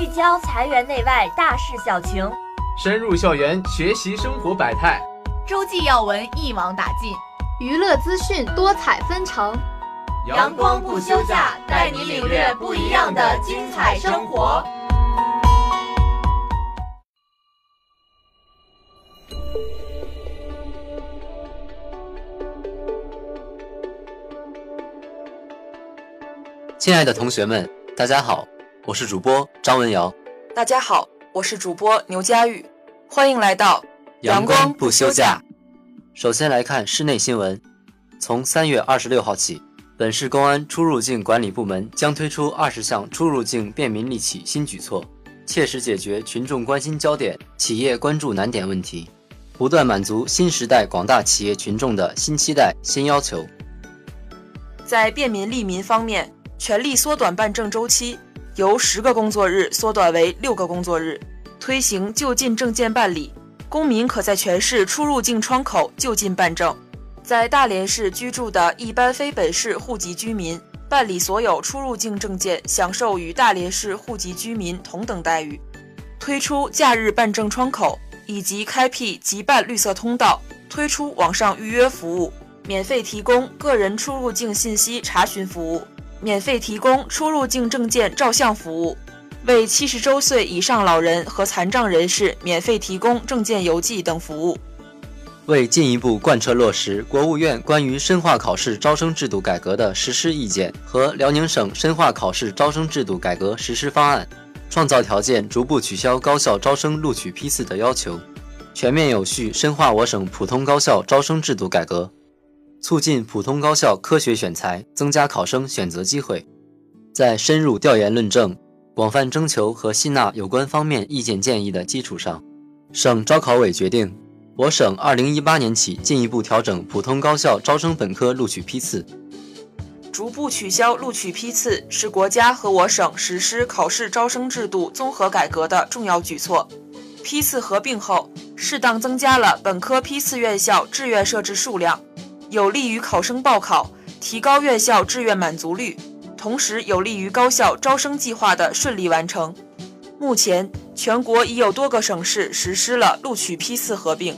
聚焦裁员内外大事小情，深入校园学习生活百态，周记要闻一网打尽，娱乐资讯多彩纷呈。阳光不休假，带你领略不一样的精彩生活。亲爱的同学们，大家好，我是主播张文瑶。大家好，我是主播牛佳玉，欢迎来到阳光不休假。首先来看室内新闻，从三月二十六号起，本市公安出入境管理部门将推出二十项出入境便民利企新举措，切实解决群众关心焦点、企业关注难点问题，不断满足新时代广大企业群众的新期待、新要求。在便民利民方面，全力缩短办证周期。由十个工作日缩短为六个工作日，推行就近证件办理，公民可在全市出入境窗口就近办证。在大连市居住的一般非本市户籍居民办理所有出入境证件，享受与大连市户籍居民同等待遇。推出假日办证窗口，以及开辟即办绿色通道，推出网上预约服务，免费提供个人出入境信息查询服务。免费提供出入境证件照相服务，为七十周岁以上老人和残障人士免费提供证件邮寄等服务。为进一步贯彻落实国务院关于深化考试招生制度改革的实施意见和辽宁省深化考试招生制度改革实施方案，创造条件逐步取消高校招生录取批次的要求，全面有序深化我省普通高校招生制度改革。促进普通高校科学选材，增加考生选择机会。在深入调研论证、广泛征求和吸纳有关方面意见建议的基础上，省招考委决定，我省2018年起进一步调整普通高校招生本科录取批次。逐步取消录取批次是国家和我省实施考试招生制度综合改革的重要举措。批次合并后，适当增加了本科批次院校志愿设置数量。有利于考生报考，提高院校志愿满足率，同时有利于高校招生计划的顺利完成。目前，全国已有多个省市实施了录取批次合并。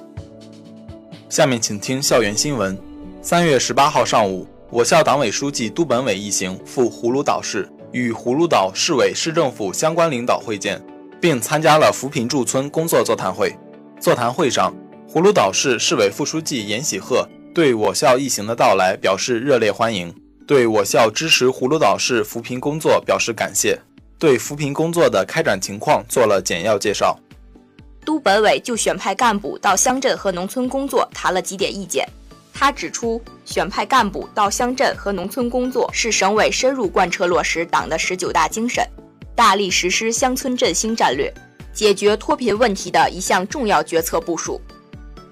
下面请听校园新闻。三月十八号上午，我校党委书记都本伟一行赴葫芦岛市，与葫芦岛市委市政府相关领导会见，并参加了扶贫驻村工作座谈会。座谈会上，葫芦岛市市委副书记严喜鹤。对我校一行的到来表示热烈欢迎，对我校支持葫芦岛市扶贫工作表示感谢，对扶贫工作的开展情况做了简要介绍。都本委就选派干部到乡镇和农村工作谈了几点意见。他指出，选派干部到乡镇和农村工作是省委深入贯彻落实党的十九大精神，大力实施乡村振兴战略，解决脱贫问题的一项重要决策部署。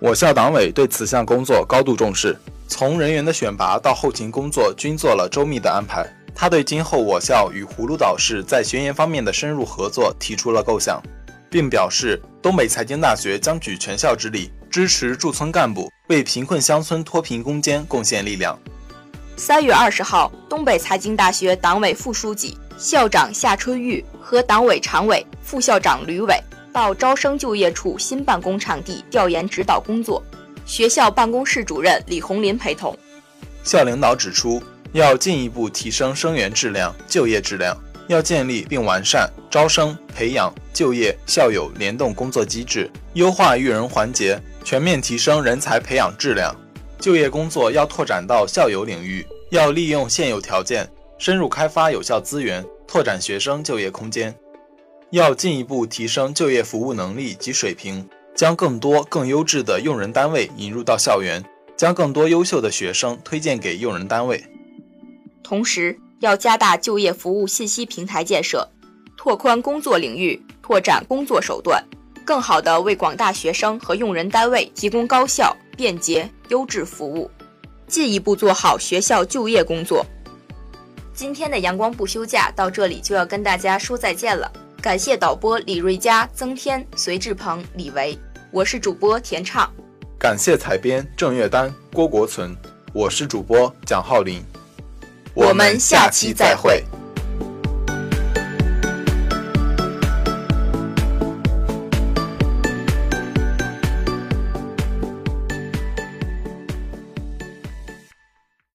我校党委对此项工作高度重视，从人员的选拔到后勤工作均做了周密的安排。他对今后我校与葫芦岛市在学研方面的深入合作提出了构想，并表示东北财经大学将举全校之力支持驻村干部为贫困乡村脱贫攻坚贡献力量。三月二十号，东北财经大学党委副书记、校长夏春玉和党委常委、副校长吕伟。到招生就业处新办公场地调研指导工作，学校办公室主任李红林陪同。校领导指出，要进一步提升生源质量、就业质量，要建立并完善招生、培养、就业、校友联动工作机制，优化育人环节，全面提升人才培养质量。就业工作要拓展到校友领域，要利用现有条件，深入开发有效资源，拓展学生就业空间。要进一步提升就业服务能力及水平，将更多更优质的用人单位引入到校园，将更多优秀的学生推荐给用人单位。同时，要加大就业服务信息平台建设，拓宽工作领域，拓展工作手段，更好地为广大学生和用人单位提供高效、便捷、优质服务，进一步做好学校就业工作。今天的阳光不休假到这里就要跟大家说再见了。感谢导播李瑞佳、曾天、隋志鹏、李维，我是主播田畅。感谢采编郑月丹、郭国存，我是主播蒋浩林。我们下期再会。